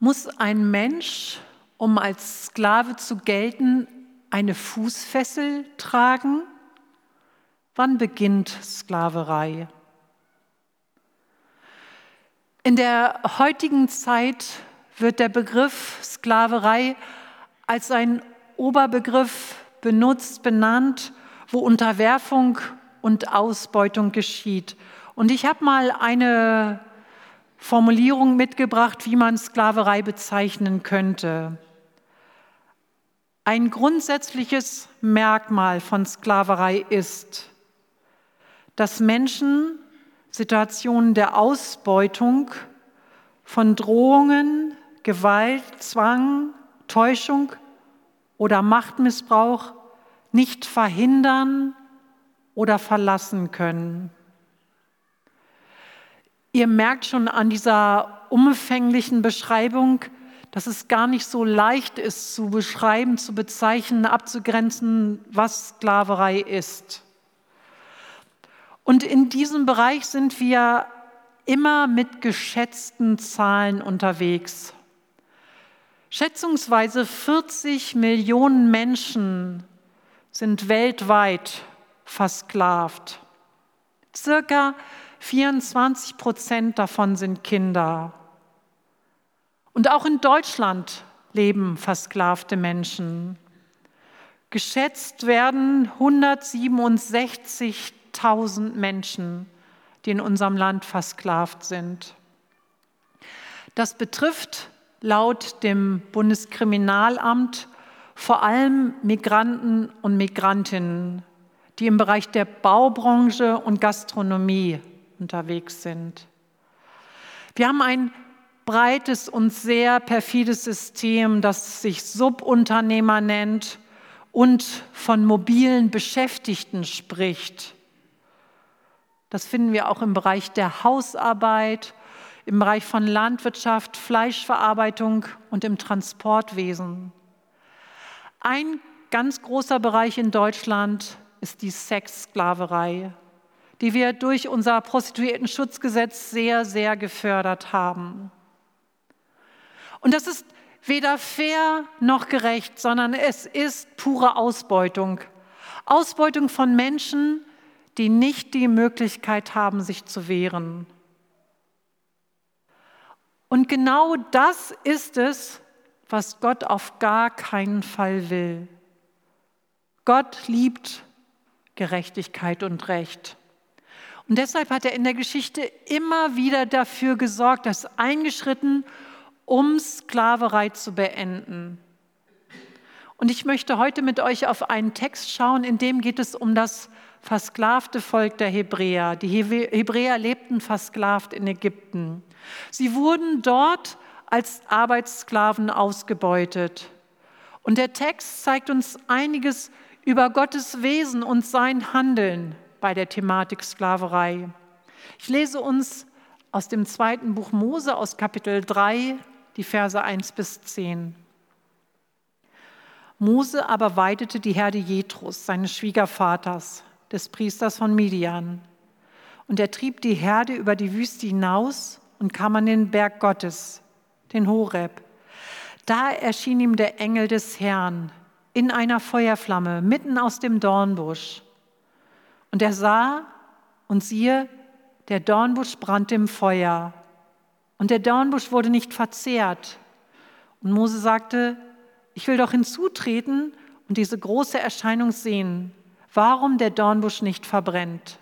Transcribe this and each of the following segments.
Muss ein Mensch, um als Sklave zu gelten, eine Fußfessel tragen? Wann beginnt Sklaverei? In der heutigen Zeit wird der Begriff Sklaverei als ein Oberbegriff benutzt, benannt, wo Unterwerfung und Ausbeutung geschieht. Und ich habe mal eine Formulierung mitgebracht, wie man Sklaverei bezeichnen könnte. Ein grundsätzliches Merkmal von Sklaverei ist, dass Menschen Situationen der Ausbeutung von Drohungen, Gewalt, Zwang, Täuschung oder Machtmissbrauch nicht verhindern oder verlassen können. Ihr merkt schon an dieser umfänglichen Beschreibung, dass es gar nicht so leicht ist zu beschreiben, zu bezeichnen, abzugrenzen, was Sklaverei ist. Und in diesem Bereich sind wir immer mit geschätzten Zahlen unterwegs. Schätzungsweise 40 Millionen Menschen sind weltweit versklavt. Circa 24 Prozent davon sind Kinder. Und auch in Deutschland leben versklavte Menschen. Geschätzt werden 167.000 Menschen, die in unserem Land versklavt sind. Das betrifft laut dem Bundeskriminalamt vor allem Migranten und Migrantinnen, die im Bereich der Baubranche und Gastronomie unterwegs sind. Wir haben ein breites und sehr perfides System, das sich Subunternehmer nennt und von mobilen Beschäftigten spricht. Das finden wir auch im Bereich der Hausarbeit, im Bereich von Landwirtschaft, Fleischverarbeitung und im Transportwesen. Ein ganz großer Bereich in Deutschland ist die Sexsklaverei die wir durch unser Prostituiertenschutzgesetz sehr, sehr gefördert haben. Und das ist weder fair noch gerecht, sondern es ist pure Ausbeutung. Ausbeutung von Menschen, die nicht die Möglichkeit haben, sich zu wehren. Und genau das ist es, was Gott auf gar keinen Fall will. Gott liebt Gerechtigkeit und Recht. Und deshalb hat er in der Geschichte immer wieder dafür gesorgt, dass eingeschritten, um Sklaverei zu beenden. Und ich möchte heute mit euch auf einen Text schauen, in dem geht es um das versklavte Volk der Hebräer. Die Hebräer lebten versklavt in Ägypten. Sie wurden dort als Arbeitssklaven ausgebeutet. Und der Text zeigt uns einiges über Gottes Wesen und sein Handeln bei der Thematik Sklaverei. Ich lese uns aus dem zweiten Buch Mose aus Kapitel 3 die Verse 1 bis 10. Mose aber weidete die Herde Jetrus, seines Schwiegervaters, des Priesters von Midian. Und er trieb die Herde über die Wüste hinaus und kam an den Berg Gottes, den Horeb. Da erschien ihm der Engel des Herrn in einer Feuerflamme mitten aus dem Dornbusch. Und er sah und siehe, der Dornbusch brannte im Feuer. Und der Dornbusch wurde nicht verzehrt. Und Mose sagte, ich will doch hinzutreten und diese große Erscheinung sehen, warum der Dornbusch nicht verbrennt.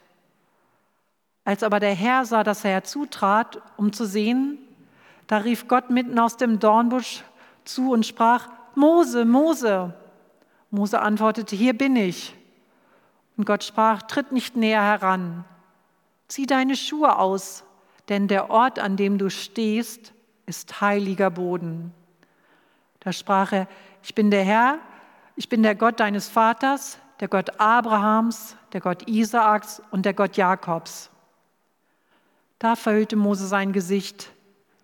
Als aber der Herr sah, dass er herzutrat, um zu sehen, da rief Gott mitten aus dem Dornbusch zu und sprach, Mose, Mose. Mose antwortete, hier bin ich. Und Gott sprach, tritt nicht näher heran, zieh deine Schuhe aus, denn der Ort, an dem du stehst, ist heiliger Boden. Da sprach er, ich bin der Herr, ich bin der Gott deines Vaters, der Gott Abrahams, der Gott Isaaks und der Gott Jakobs. Da verhüllte Mose sein Gesicht,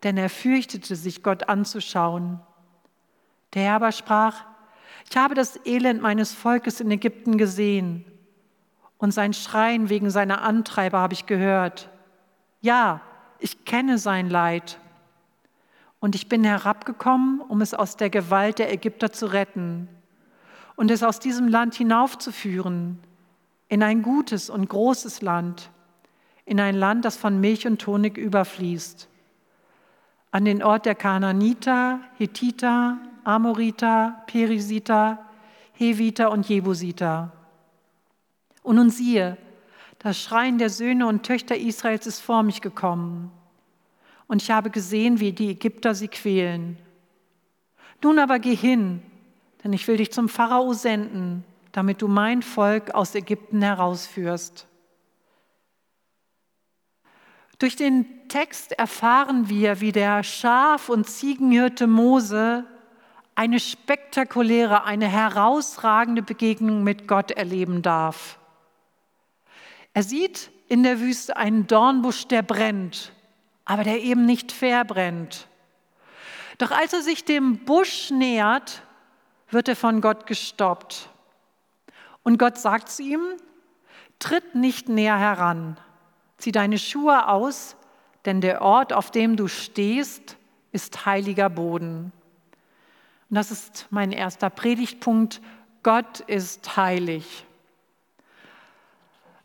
denn er fürchtete sich, Gott anzuschauen. Der Herr aber sprach, ich habe das Elend meines Volkes in Ägypten gesehen und sein Schreien wegen seiner Antreiber habe ich gehört. Ja, ich kenne sein Leid. Und ich bin herabgekommen, um es aus der Gewalt der Ägypter zu retten und es aus diesem Land hinaufzuführen in ein gutes und großes Land, in ein Land, das von Milch und Honig überfließt, an den Ort der Kananiter, Hethiter, Amoriter, Perisiter, Heviter und Jebusiter. Und nun siehe, das Schreien der Söhne und Töchter Israels ist vor mich gekommen und ich habe gesehen, wie die Ägypter sie quälen. Nun aber geh hin, denn ich will dich zum Pharao senden, damit du mein Volk aus Ägypten herausführst. Durch den Text erfahren wir, wie der Schaf- und Ziegenhirte Mose eine spektakuläre, eine herausragende Begegnung mit Gott erleben darf. Er sieht in der Wüste einen Dornbusch, der brennt aber der eben nicht verbrennt. Doch als er sich dem Busch nähert, wird er von Gott gestoppt. Und Gott sagt zu ihm, tritt nicht näher heran, zieh deine Schuhe aus, denn der Ort, auf dem du stehst, ist heiliger Boden. Und das ist mein erster Predigtpunkt. Gott ist heilig.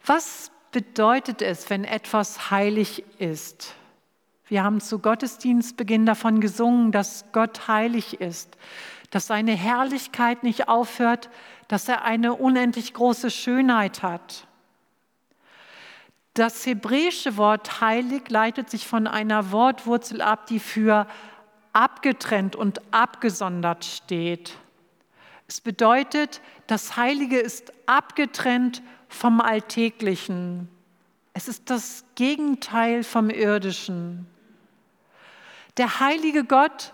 Was bedeutet es, wenn etwas heilig ist? Wir haben zu Gottesdienstbeginn davon gesungen, dass Gott heilig ist, dass seine Herrlichkeit nicht aufhört, dass er eine unendlich große Schönheit hat. Das hebräische Wort heilig leitet sich von einer Wortwurzel ab, die für abgetrennt und abgesondert steht. Es bedeutet, das Heilige ist abgetrennt vom Alltäglichen. Es ist das Gegenteil vom Irdischen. Der heilige Gott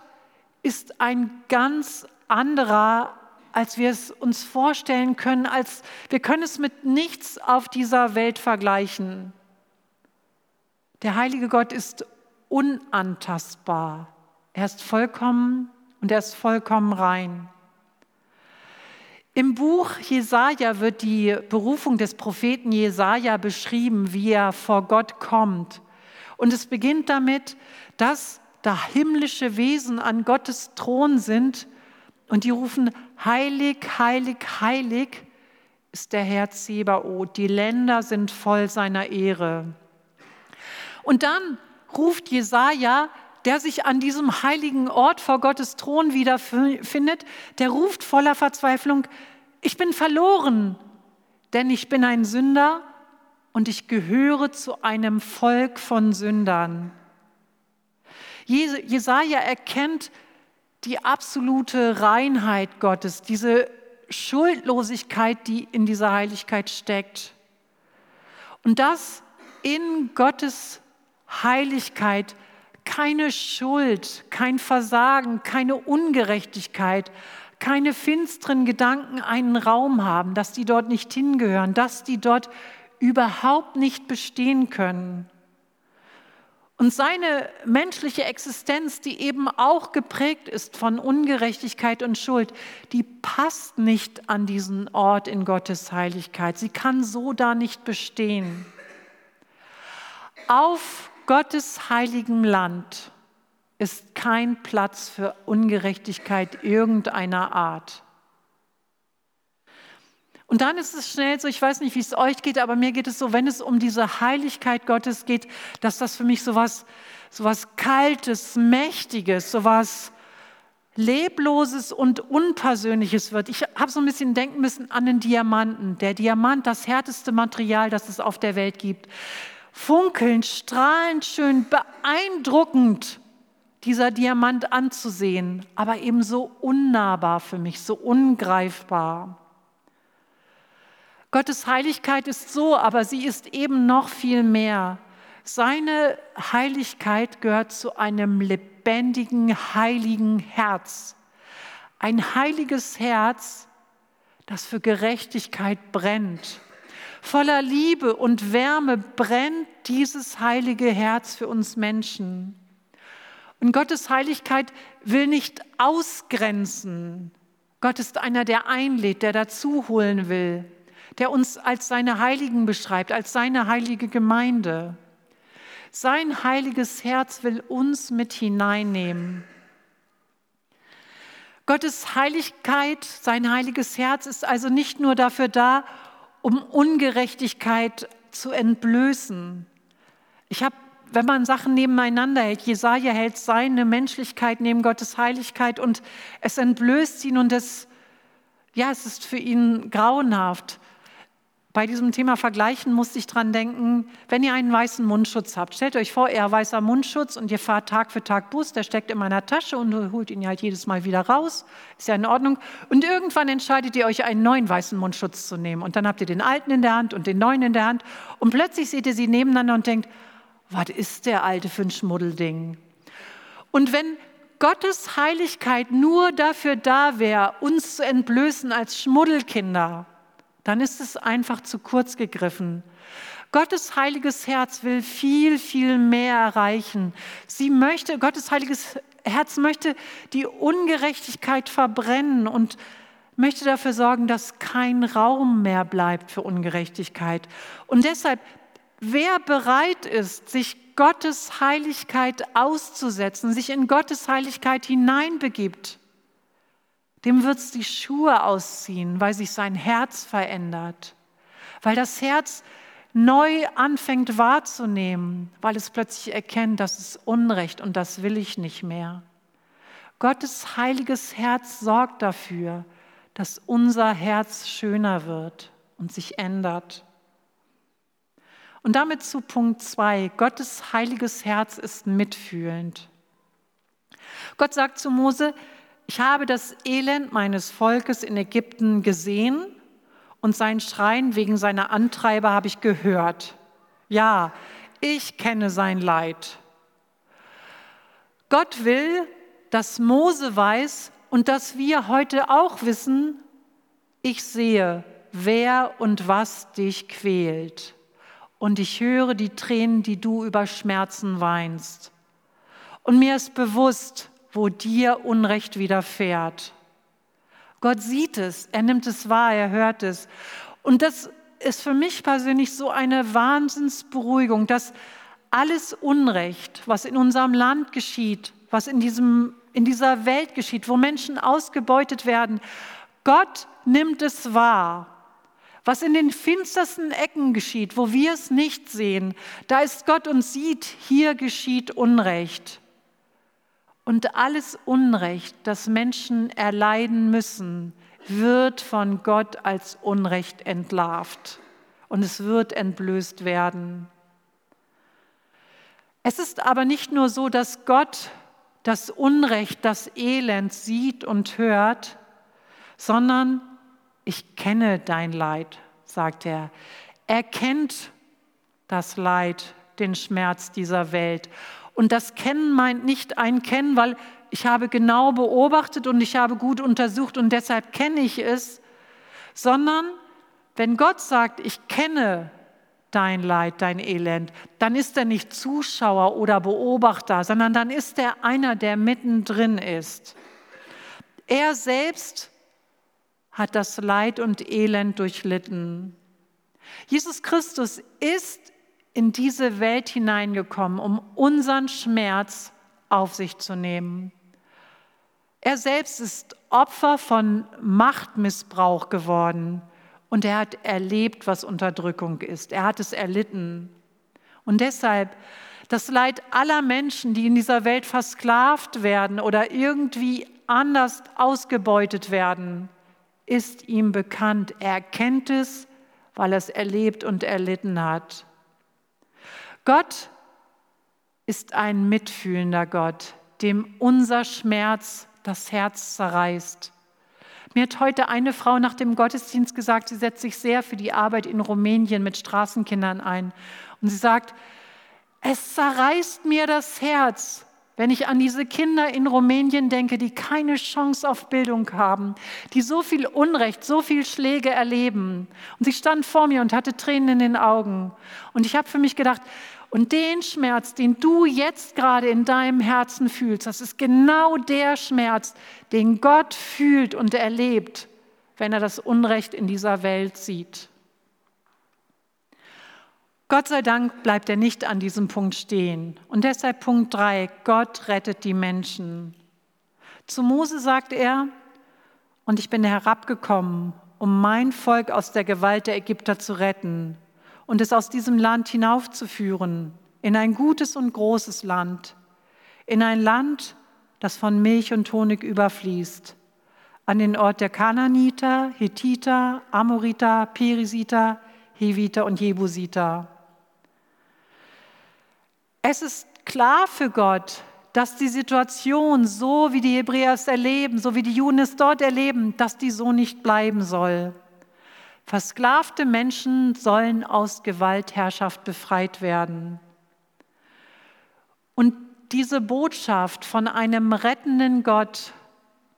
ist ein ganz anderer, als wir es uns vorstellen können, als wir können es mit nichts auf dieser Welt vergleichen. Der heilige Gott ist unantastbar. Er ist vollkommen und er ist vollkommen rein. Im Buch Jesaja wird die Berufung des Propheten Jesaja beschrieben, wie er vor Gott kommt. Und es beginnt damit, dass da himmlische Wesen an Gottes Thron sind und die rufen, heilig, heilig, heilig ist der Herr Zebaoth, die Länder sind voll seiner Ehre. Und dann ruft Jesaja, der sich an diesem heiligen Ort vor Gottes Thron wiederfindet, der ruft voller Verzweiflung, ich bin verloren, denn ich bin ein Sünder und ich gehöre zu einem Volk von Sündern. Jesaja erkennt die absolute Reinheit Gottes, diese Schuldlosigkeit, die in dieser Heiligkeit steckt. Und dass in Gottes Heiligkeit keine Schuld, kein Versagen, keine Ungerechtigkeit, keine finsteren Gedanken einen Raum haben, dass die dort nicht hingehören, dass die dort überhaupt nicht bestehen können. Und seine menschliche Existenz, die eben auch geprägt ist von Ungerechtigkeit und Schuld, die passt nicht an diesen Ort in Gottes Heiligkeit. Sie kann so da nicht bestehen. Auf Gottes heiligem Land ist kein Platz für Ungerechtigkeit irgendeiner Art. Und dann ist es schnell so, ich weiß nicht, wie es euch geht, aber mir geht es so, wenn es um diese Heiligkeit Gottes geht, dass das für mich so was, so was Kaltes, Mächtiges, so was Lebloses und Unpersönliches wird. Ich habe so ein bisschen denken müssen an den Diamanten. Der Diamant, das härteste Material, das es auf der Welt gibt. Funkelnd, strahlend schön, beeindruckend, dieser Diamant anzusehen, aber eben so unnahbar für mich, so ungreifbar. Gottes Heiligkeit ist so, aber sie ist eben noch viel mehr. Seine Heiligkeit gehört zu einem lebendigen, heiligen Herz. Ein heiliges Herz, das für Gerechtigkeit brennt. Voller Liebe und Wärme brennt dieses heilige Herz für uns Menschen. Und Gottes Heiligkeit will nicht ausgrenzen. Gott ist einer, der einlädt, der dazu holen will der uns als seine Heiligen beschreibt, als seine heilige Gemeinde. Sein heiliges Herz will uns mit hineinnehmen. Gottes Heiligkeit, sein heiliges Herz ist also nicht nur dafür da, um Ungerechtigkeit zu entblößen. Ich habe, wenn man Sachen nebeneinander hält, Jesaja hält seine Menschlichkeit neben Gottes Heiligkeit und es entblößt ihn und es, ja, es ist für ihn grauenhaft. Bei diesem Thema Vergleichen musste ich dran denken, wenn ihr einen weißen Mundschutz habt, stellt euch vor, ihr weißer Mundschutz und ihr fahrt Tag für Tag Bus, der steckt in meiner Tasche und holt ihn halt jedes Mal wieder raus, ist ja in Ordnung. Und irgendwann entscheidet ihr euch, einen neuen weißen Mundschutz zu nehmen. Und dann habt ihr den alten in der Hand und den neuen in der Hand. Und plötzlich seht ihr sie nebeneinander und denkt, was ist der alte für ein Schmuddelding? Und wenn Gottes Heiligkeit nur dafür da wäre, uns zu entblößen als Schmuddelkinder, dann ist es einfach zu kurz gegriffen. Gottes heiliges Herz will viel, viel mehr erreichen. Sie möchte, Gottes heiliges Herz möchte die Ungerechtigkeit verbrennen und möchte dafür sorgen, dass kein Raum mehr bleibt für Ungerechtigkeit. Und deshalb, wer bereit ist, sich Gottes Heiligkeit auszusetzen, sich in Gottes Heiligkeit hineinbegibt, dem wird es die Schuhe ausziehen, weil sich sein Herz verändert, weil das Herz neu anfängt wahrzunehmen, weil es plötzlich erkennt, das ist Unrecht und das will ich nicht mehr. Gottes heiliges Herz sorgt dafür, dass unser Herz schöner wird und sich ändert. Und damit zu Punkt 2. Gottes heiliges Herz ist mitfühlend. Gott sagt zu Mose, ich habe das Elend meines Volkes in Ägypten gesehen und sein Schreien wegen seiner Antreiber habe ich gehört. Ja, ich kenne sein Leid. Gott will, dass Mose weiß und dass wir heute auch wissen, ich sehe, wer und was dich quält. Und ich höre die Tränen, die du über Schmerzen weinst. Und mir ist bewusst, wo dir Unrecht widerfährt. Gott sieht es, er nimmt es wahr, er hört es. Und das ist für mich persönlich so eine Wahnsinnsberuhigung, dass alles Unrecht, was in unserem Land geschieht, was in, diesem, in dieser Welt geschieht, wo Menschen ausgebeutet werden, Gott nimmt es wahr. Was in den finstersten Ecken geschieht, wo wir es nicht sehen, da ist Gott und sieht, hier geschieht Unrecht. Und alles Unrecht, das Menschen erleiden müssen, wird von Gott als Unrecht entlarvt und es wird entblößt werden. Es ist aber nicht nur so, dass Gott das Unrecht, das Elend sieht und hört, sondern ich kenne dein Leid, sagt er. Er kennt das Leid, den Schmerz dieser Welt und das Kennen meint nicht ein Kennen, weil ich habe genau beobachtet und ich habe gut untersucht und deshalb kenne ich es, sondern wenn Gott sagt, ich kenne dein Leid, dein Elend, dann ist er nicht Zuschauer oder Beobachter, sondern dann ist er einer, der mittendrin ist. Er selbst hat das Leid und Elend durchlitten. Jesus Christus ist in diese Welt hineingekommen, um unseren Schmerz auf sich zu nehmen. Er selbst ist Opfer von Machtmissbrauch geworden und er hat erlebt, was Unterdrückung ist. Er hat es erlitten. Und deshalb das Leid aller Menschen, die in dieser Welt versklavt werden oder irgendwie anders ausgebeutet werden, ist ihm bekannt. Er kennt es, weil er es erlebt und erlitten hat. Gott ist ein mitfühlender Gott, dem unser Schmerz das Herz zerreißt. Mir hat heute eine Frau nach dem Gottesdienst gesagt, sie setzt sich sehr für die Arbeit in Rumänien mit Straßenkindern ein. Und sie sagt, es zerreißt mir das Herz, wenn ich an diese Kinder in Rumänien denke, die keine Chance auf Bildung haben, die so viel Unrecht, so viel Schläge erleben. Und sie stand vor mir und hatte Tränen in den Augen. Und ich habe für mich gedacht, und den Schmerz, den du jetzt gerade in deinem Herzen fühlst, das ist genau der Schmerz, den Gott fühlt und erlebt, wenn er das Unrecht in dieser Welt sieht. Gott sei Dank bleibt er nicht an diesem Punkt stehen. Und deshalb Punkt 3, Gott rettet die Menschen. Zu Mose sagt er, und ich bin herabgekommen, um mein Volk aus der Gewalt der Ägypter zu retten und es aus diesem Land hinaufzuführen, in ein gutes und großes Land, in ein Land, das von Milch und Honig überfließt, an den Ort der Kananiter, Hethiter, Amoriter, Perisiter, Heviter und Jebusiter. Es ist klar für Gott, dass die Situation, so wie die Hebräer es erleben, so wie die Juden es dort erleben, dass die so nicht bleiben soll. Versklavte Menschen sollen aus Gewaltherrschaft befreit werden. Und diese Botschaft von einem rettenden Gott,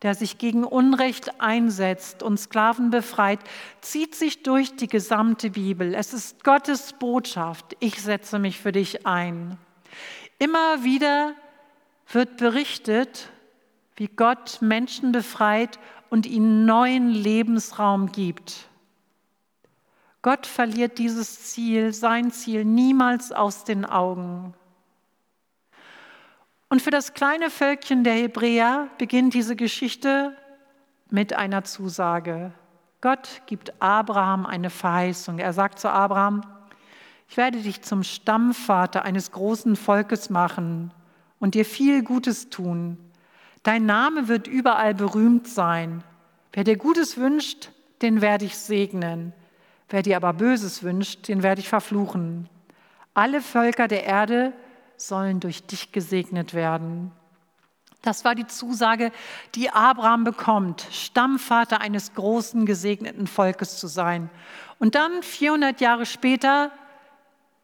der sich gegen Unrecht einsetzt und Sklaven befreit, zieht sich durch die gesamte Bibel. Es ist Gottes Botschaft. Ich setze mich für dich ein. Immer wieder wird berichtet, wie Gott Menschen befreit und ihnen neuen Lebensraum gibt. Gott verliert dieses Ziel, sein Ziel, niemals aus den Augen. Und für das kleine Völkchen der Hebräer beginnt diese Geschichte mit einer Zusage. Gott gibt Abraham eine Verheißung. Er sagt zu Abraham, ich werde dich zum Stammvater eines großen Volkes machen und dir viel Gutes tun. Dein Name wird überall berühmt sein. Wer dir Gutes wünscht, den werde ich segnen. Wer dir aber Böses wünscht, den werde ich verfluchen. Alle Völker der Erde sollen durch dich gesegnet werden. Das war die Zusage, die Abraham bekommt, Stammvater eines großen gesegneten Volkes zu sein. Und dann 400 Jahre später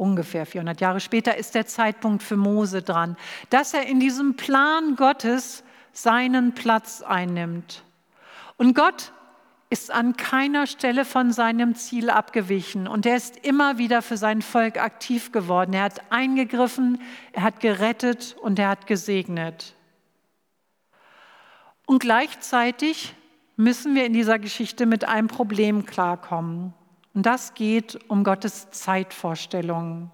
ungefähr 400 Jahre später, ist der Zeitpunkt für Mose dran, dass er in diesem Plan Gottes seinen Platz einnimmt. Und Gott ist an keiner Stelle von seinem Ziel abgewichen und er ist immer wieder für sein Volk aktiv geworden. Er hat eingegriffen, er hat gerettet und er hat gesegnet. Und gleichzeitig müssen wir in dieser Geschichte mit einem Problem klarkommen. Und das geht um Gottes Zeitvorstellungen.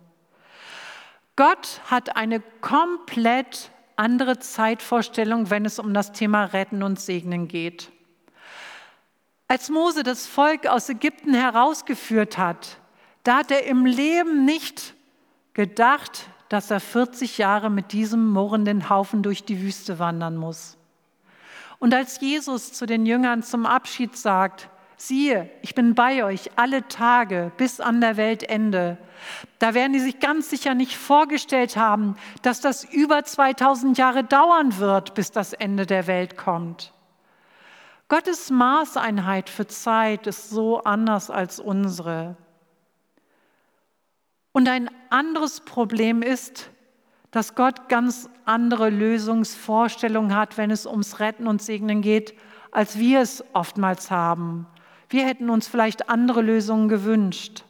Gott hat eine komplett andere Zeitvorstellung, wenn es um das Thema Retten und Segnen geht. Als Mose das Volk aus Ägypten herausgeführt hat, da hat er im Leben nicht gedacht, dass er 40 Jahre mit diesem murrenden Haufen durch die Wüste wandern muss. Und als Jesus zu den Jüngern zum Abschied sagt, siehe, ich bin bei euch alle Tage bis an der Weltende. Da werden die sich ganz sicher nicht vorgestellt haben, dass das über 2000 Jahre dauern wird, bis das Ende der Welt kommt. Gottes Maßeinheit für Zeit ist so anders als unsere. Und ein anderes Problem ist, dass Gott ganz andere Lösungsvorstellungen hat, wenn es ums Retten und Segnen geht, als wir es oftmals haben. Wir hätten uns vielleicht andere Lösungen gewünscht.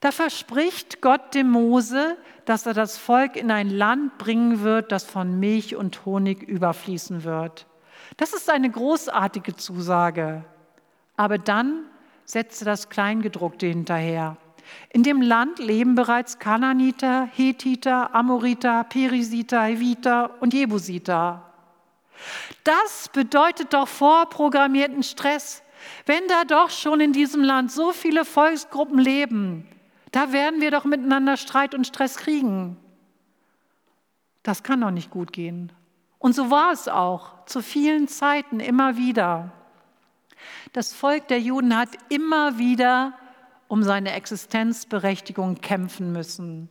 Da verspricht Gott dem Mose, dass er das Volk in ein Land bringen wird, das von Milch und Honig überfließen wird. Das ist eine großartige Zusage. Aber dann setzte das Kleingedruckte hinterher. In dem Land leben bereits Kananiter, Hethiter, Amoriter, Perisiter, Heviter und Jebusiter. Das bedeutet doch vorprogrammierten Stress. Wenn da doch schon in diesem Land so viele Volksgruppen leben, da werden wir doch miteinander Streit und Stress kriegen. Das kann doch nicht gut gehen. Und so war es auch zu vielen Zeiten immer wieder. Das Volk der Juden hat immer wieder um seine Existenzberechtigung kämpfen müssen.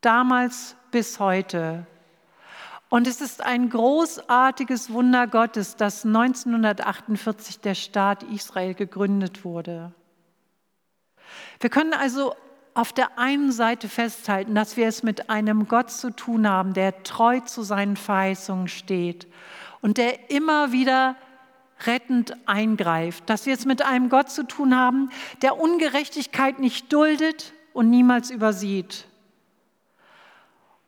Damals bis heute. Und es ist ein großartiges Wunder Gottes, dass 1948 der Staat Israel gegründet wurde. Wir können also auf der einen Seite festhalten, dass wir es mit einem Gott zu tun haben, der treu zu seinen Verheißungen steht und der immer wieder rettend eingreift, dass wir es mit einem Gott zu tun haben, der Ungerechtigkeit nicht duldet und niemals übersieht.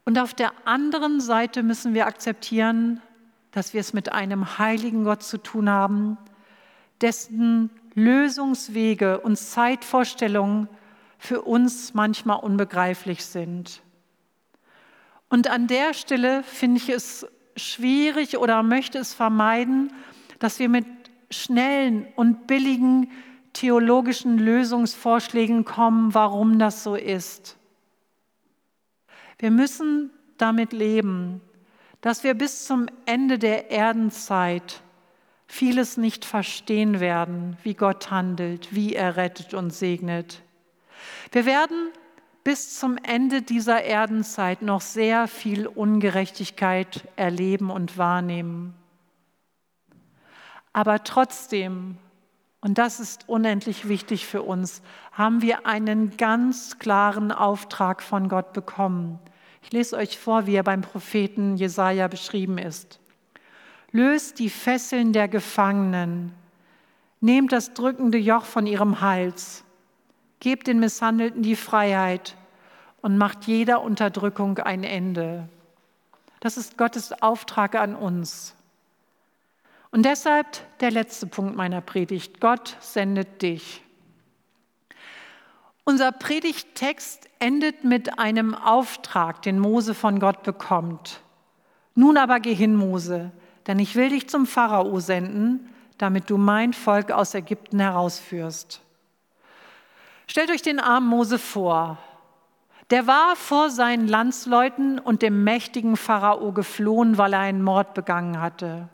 Und auf der anderen Seite müssen wir akzeptieren, dass wir es mit einem heiligen Gott zu tun haben, dessen Lösungswege und Zeitvorstellungen für uns manchmal unbegreiflich sind. Und an der Stelle finde ich es schwierig oder möchte es vermeiden, dass wir mit schnellen und billigen theologischen Lösungsvorschlägen kommen, warum das so ist. Wir müssen damit leben, dass wir bis zum Ende der Erdenzeit vieles nicht verstehen werden, wie Gott handelt, wie er rettet und segnet. Wir werden bis zum Ende dieser Erdenzeit noch sehr viel Ungerechtigkeit erleben und wahrnehmen. Aber trotzdem, und das ist unendlich wichtig für uns, haben wir einen ganz klaren Auftrag von Gott bekommen. Ich lese euch vor, wie er beim Propheten Jesaja beschrieben ist. Löst die Fesseln der Gefangenen, nehmt das drückende Joch von ihrem Hals, gebt den Misshandelten die Freiheit und macht jeder Unterdrückung ein Ende. Das ist Gottes Auftrag an uns. Und deshalb der letzte Punkt meiner Predigt. Gott sendet dich. Unser Predigttext endet mit einem Auftrag, den Mose von Gott bekommt. Nun aber geh hin, Mose, denn ich will dich zum Pharao senden, damit du mein Volk aus Ägypten herausführst. Stellt euch den armen Mose vor. Der war vor seinen Landsleuten und dem mächtigen Pharao geflohen, weil er einen Mord begangen hatte.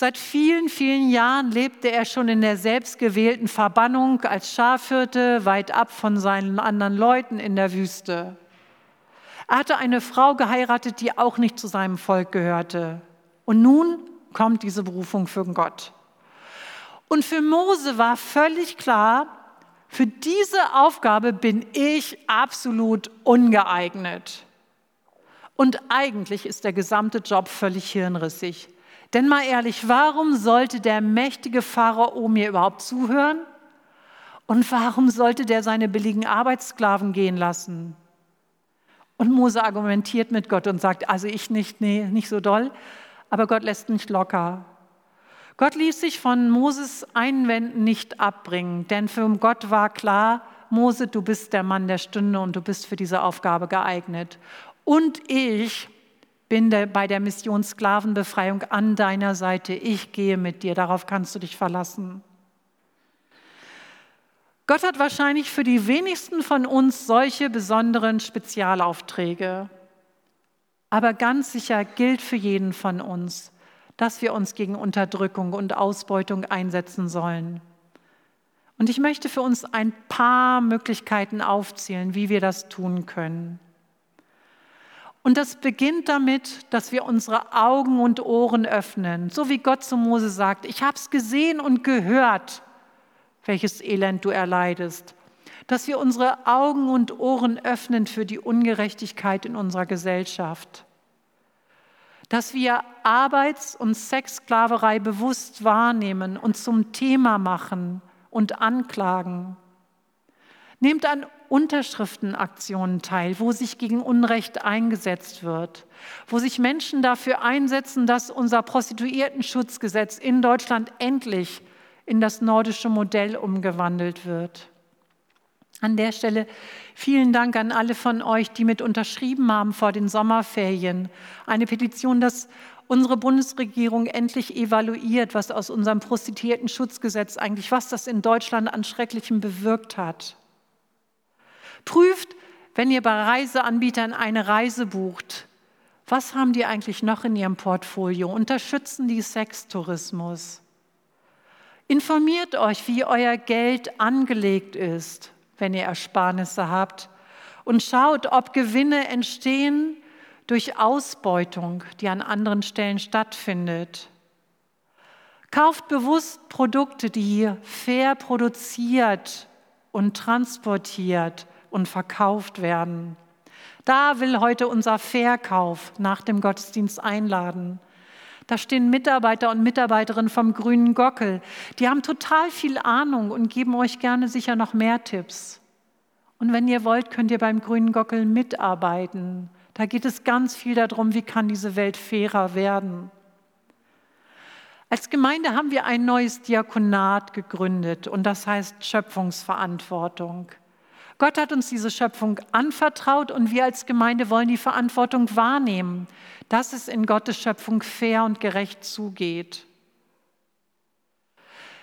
Seit vielen, vielen Jahren lebte er schon in der selbstgewählten Verbannung als Schafhirte weit ab von seinen anderen Leuten in der Wüste. Er hatte eine Frau geheiratet, die auch nicht zu seinem Volk gehörte. Und nun kommt diese Berufung für Gott. Und für Mose war völlig klar, für diese Aufgabe bin ich absolut ungeeignet. Und eigentlich ist der gesamte Job völlig hirnrissig. Denn mal ehrlich, warum sollte der mächtige Pharao mir überhaupt zuhören? Und warum sollte der seine billigen Arbeitssklaven gehen lassen? Und Mose argumentiert mit Gott und sagt, also ich nicht, nee, nicht so doll, aber Gott lässt nicht locker. Gott ließ sich von Moses Einwänden nicht abbringen, denn für Gott war klar, Mose, du bist der Mann der Stunde und du bist für diese Aufgabe geeignet. Und ich bin bei der Mission Sklavenbefreiung an deiner Seite. Ich gehe mit dir, darauf kannst du dich verlassen. Gott hat wahrscheinlich für die wenigsten von uns solche besonderen Spezialaufträge. Aber ganz sicher gilt für jeden von uns, dass wir uns gegen Unterdrückung und Ausbeutung einsetzen sollen. Und ich möchte für uns ein paar Möglichkeiten aufzählen, wie wir das tun können. Und das beginnt damit, dass wir unsere Augen und Ohren öffnen, so wie Gott zu Mose sagt, ich habe es gesehen und gehört, welches Elend du erleidest. Dass wir unsere Augen und Ohren öffnen für die Ungerechtigkeit in unserer Gesellschaft. Dass wir Arbeits- und Sexsklaverei bewusst wahrnehmen und zum Thema machen und anklagen. Nehmt an Unterschriftenaktionen teil, wo sich gegen Unrecht eingesetzt wird, wo sich Menschen dafür einsetzen, dass unser Prostituiertenschutzgesetz in Deutschland endlich in das nordische Modell umgewandelt wird. An der Stelle vielen Dank an alle von euch, die mit unterschrieben haben vor den Sommerferien. Eine Petition, dass unsere Bundesregierung endlich evaluiert, was aus unserem Prostituiertenschutzgesetz eigentlich, was das in Deutschland an Schrecklichem bewirkt hat. Prüft, wenn ihr bei Reiseanbietern eine Reise bucht, was haben die eigentlich noch in ihrem Portfolio? Unterstützen die Sextourismus? Informiert euch, wie euer Geld angelegt ist, wenn ihr Ersparnisse habt. Und schaut, ob Gewinne entstehen durch Ausbeutung, die an anderen Stellen stattfindet. Kauft bewusst Produkte, die fair produziert und transportiert und verkauft werden. Da will heute unser Verkauf nach dem Gottesdienst einladen. Da stehen Mitarbeiter und Mitarbeiterinnen vom Grünen Gockel. Die haben total viel Ahnung und geben euch gerne sicher noch mehr Tipps. Und wenn ihr wollt, könnt ihr beim Grünen Gockel mitarbeiten. Da geht es ganz viel darum, wie kann diese Welt fairer werden. Als Gemeinde haben wir ein neues Diakonat gegründet und das heißt Schöpfungsverantwortung. Gott hat uns diese Schöpfung anvertraut und wir als Gemeinde wollen die Verantwortung wahrnehmen, dass es in Gottes Schöpfung fair und gerecht zugeht.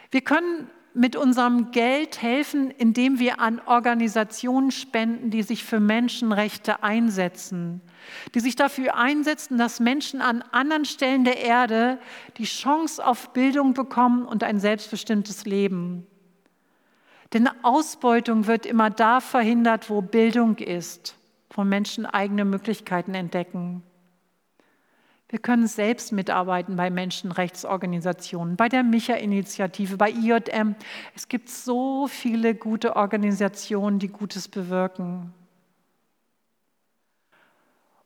Wir können mit unserem Geld helfen, indem wir an Organisationen spenden, die sich für Menschenrechte einsetzen, die sich dafür einsetzen, dass Menschen an anderen Stellen der Erde die Chance auf Bildung bekommen und ein selbstbestimmtes Leben. Denn Ausbeutung wird immer da verhindert, wo Bildung ist, wo Menschen eigene Möglichkeiten entdecken. Wir können selbst mitarbeiten bei Menschenrechtsorganisationen, bei der Micha-Initiative, bei IJM. Es gibt so viele gute Organisationen, die Gutes bewirken.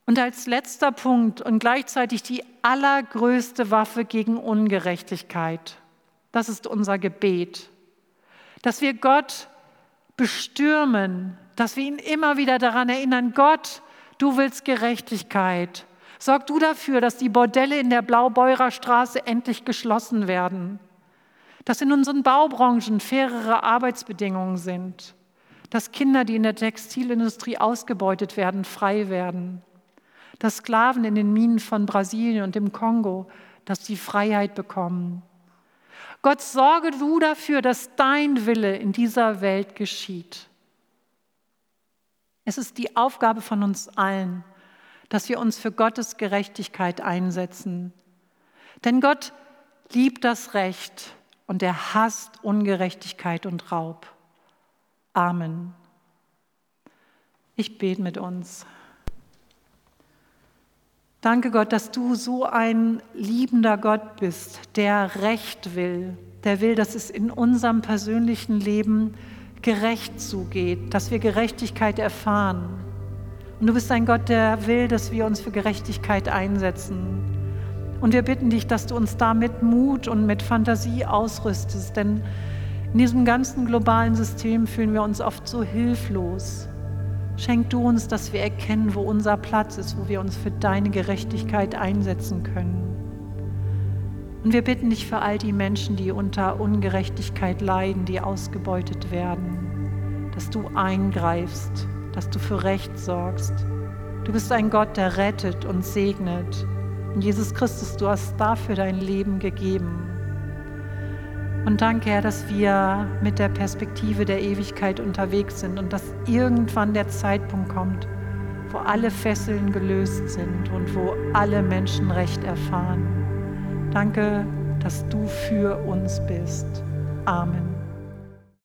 Und als letzter Punkt und gleichzeitig die allergrößte Waffe gegen Ungerechtigkeit, das ist unser Gebet. Dass wir Gott bestürmen, dass wir ihn immer wieder daran erinnern, Gott, du willst Gerechtigkeit. Sorg du dafür, dass die Bordelle in der Blaubeurer Straße endlich geschlossen werden, dass in unseren Baubranchen fairere Arbeitsbedingungen sind, dass Kinder, die in der Textilindustrie ausgebeutet werden, frei werden, dass Sklaven in den Minen von Brasilien und dem Kongo, dass sie Freiheit bekommen. Gott, sorge du dafür, dass dein Wille in dieser Welt geschieht. Es ist die Aufgabe von uns allen, dass wir uns für Gottes Gerechtigkeit einsetzen. Denn Gott liebt das Recht und er hasst Ungerechtigkeit und Raub. Amen. Ich bete mit uns. Danke Gott, dass du so ein liebender Gott bist, der Recht will, der will, dass es in unserem persönlichen Leben gerecht zugeht, dass wir Gerechtigkeit erfahren. Und du bist ein Gott, der will, dass wir uns für Gerechtigkeit einsetzen. Und wir bitten dich, dass du uns da mit Mut und mit Fantasie ausrüstest, denn in diesem ganzen globalen System fühlen wir uns oft so hilflos. Schenk du uns, dass wir erkennen, wo unser Platz ist, wo wir uns für deine Gerechtigkeit einsetzen können. Und wir bitten dich für all die Menschen, die unter Ungerechtigkeit leiden, die ausgebeutet werden, dass du eingreifst dass du für Recht sorgst. Du bist ein Gott, der rettet und segnet. Und Jesus Christus, du hast dafür dein Leben gegeben. Und danke, Herr, dass wir mit der Perspektive der Ewigkeit unterwegs sind und dass irgendwann der Zeitpunkt kommt, wo alle Fesseln gelöst sind und wo alle Menschen Recht erfahren. Danke, dass du für uns bist. Amen.